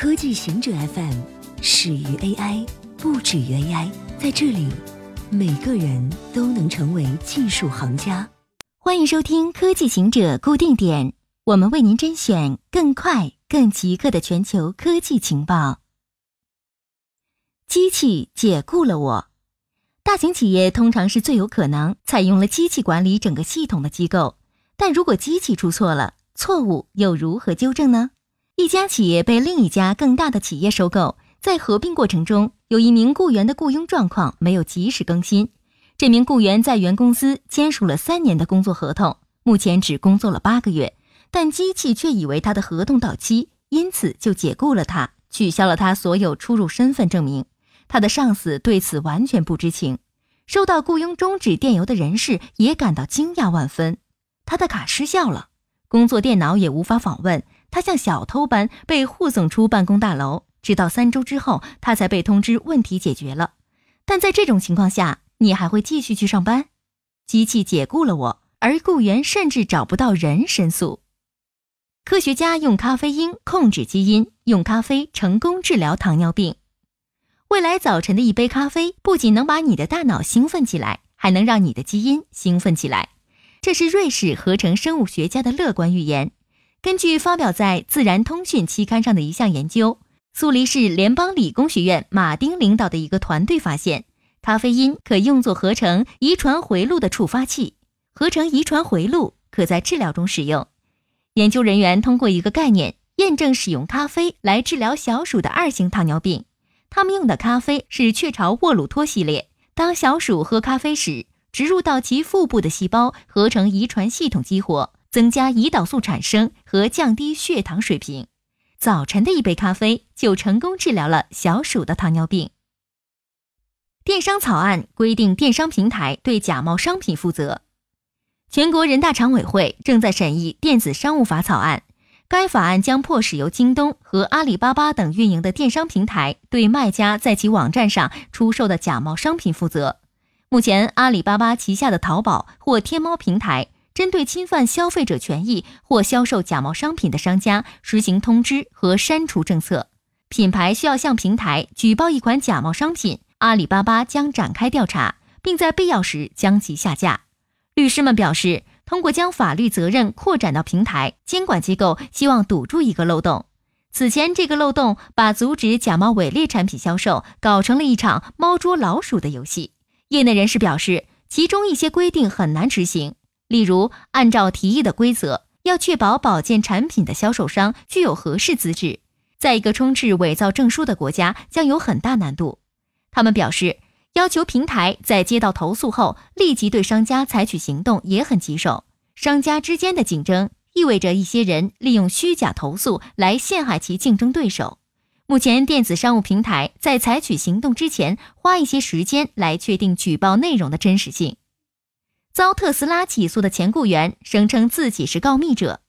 科技行者 FM 始于 AI，不止于 AI。在这里，每个人都能成为技术行家。欢迎收听科技行者固定点，我们为您甄选更快、更即刻的全球科技情报。机器解雇了我。大型企业通常是最有可能采用了机器管理整个系统的机构，但如果机器出错了，错误又如何纠正呢？一家企业被另一家更大的企业收购，在合并过程中，有一名雇员的雇佣状况没有及时更新。这名雇员在原公司签署了三年的工作合同，目前只工作了八个月，但机器却以为他的合同到期，因此就解雇了他，取消了他所有出入身份证明。他的上司对此完全不知情，收到雇佣终止电邮的人士也感到惊讶万分。他的卡失效了，工作电脑也无法访问，他像小偷般被护送出办公大楼。直到三周之后，他才被通知问题解决了。但在这种情况下，你还会继续去上班？机器解雇了我，而雇员甚至找不到人申诉。科学家用咖啡因控制基因，用咖啡成功治疗糖尿病。未来早晨的一杯咖啡不仅能把你的大脑兴奋起来，还能让你的基因兴奋起来。这是瑞士合成生物学家的乐观预言。根据发表在《自然通讯》期刊上的一项研究，苏黎世联邦理工学院马丁领导的一个团队发现，咖啡因可用作合成遗传回路的触发器。合成遗传回路可在治疗中使用。研究人员通过一个概念验证使用咖啡来治疗小鼠的二型糖尿病。他们用的咖啡是雀巢沃鲁托系列。当小鼠喝咖啡时，植入到其腹部的细胞合成遗传系统激活，增加胰岛素产生和降低血糖水平。早晨的一杯咖啡就成功治疗了小鼠的糖尿病。电商草案规定电商平台对假冒商品负责。全国人大常委会正在审议电子商务法草案。该法案将迫使由京东和阿里巴巴等运营的电商平台对卖家在其网站上出售的假冒商品负责。目前，阿里巴巴旗下的淘宝或天猫平台针对侵犯消费者权益或销售假冒商品的商家实行通知和删除政策。品牌需要向平台举报一款假冒商品，阿里巴巴将展开调查，并在必要时将其下架。律师们表示。通过将法律责任扩展到平台，监管机构希望堵住一个漏洞。此前，这个漏洞把阻止假冒伪劣产品销售搞成了一场猫捉老鼠的游戏。业内人士表示，其中一些规定很难执行，例如按照提议的规则，要确保保健产品的销售商具有合适资质，在一个充斥伪造证书的国家将有很大难度。他们表示。要求平台在接到投诉后立即对商家采取行动也很棘手。商家之间的竞争意味着一些人利用虚假投诉来陷害其竞争对手。目前，电子商务平台在采取行动之前花一些时间来确定举报内容的真实性。遭特斯拉起诉的前雇员声称自己是告密者。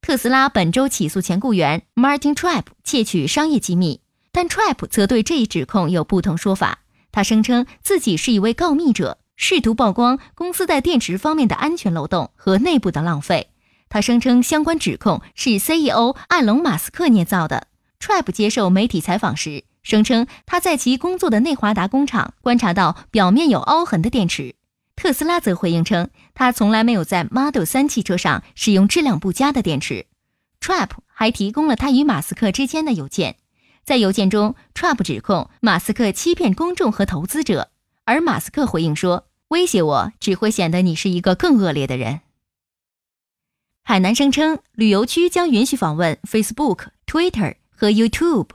特斯拉本周起诉前雇员 Martin Tripp 窃取商业机密，但 Tripp 则对这一指控有不同说法。他声称自己是一位告密者，试图曝光公司在电池方面的安全漏洞和内部的浪费。他声称相关指控是 CEO 埃隆·马斯克捏造的。Tripp 接受媒体采访时声称，他在其工作的内华达工厂观察到表面有凹痕的电池。特斯拉则回应称，他从来没有在 Model 3汽车上使用质量不佳的电池。Tripp 还提供了他与马斯克之间的邮件。在邮件中，Trap 指控马斯克欺骗公众和投资者，而马斯克回应说：“威胁我只会显得你是一个更恶劣的人。”海南声称旅游区将允许访问 Facebook、Twitter 和 YouTube。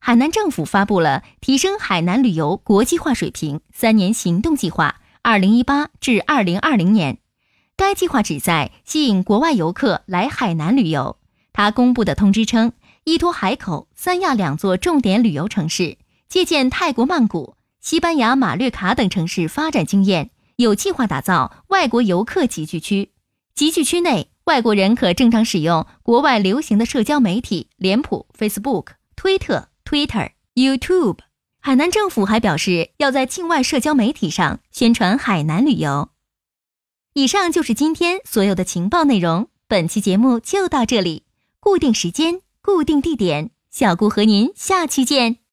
海南政府发布了提升海南旅游国际化水平三年行动计划（二零一八至二零二零年）。该计划旨在吸引国外游客来海南旅游。他公布的通知称。依托海口、三亚两座重点旅游城市，借鉴泰国曼谷、西班牙马略卡等城市发展经验，有计划打造外国游客集聚区。集聚区内，外国人可正常使用国外流行的社交媒体，脸谱、Facebook、推特、Twitter、YouTube。海南政府还表示，要在境外社交媒体上宣传海南旅游。以上就是今天所有的情报内容，本期节目就到这里，固定时间。固定地点，小顾和您下期见。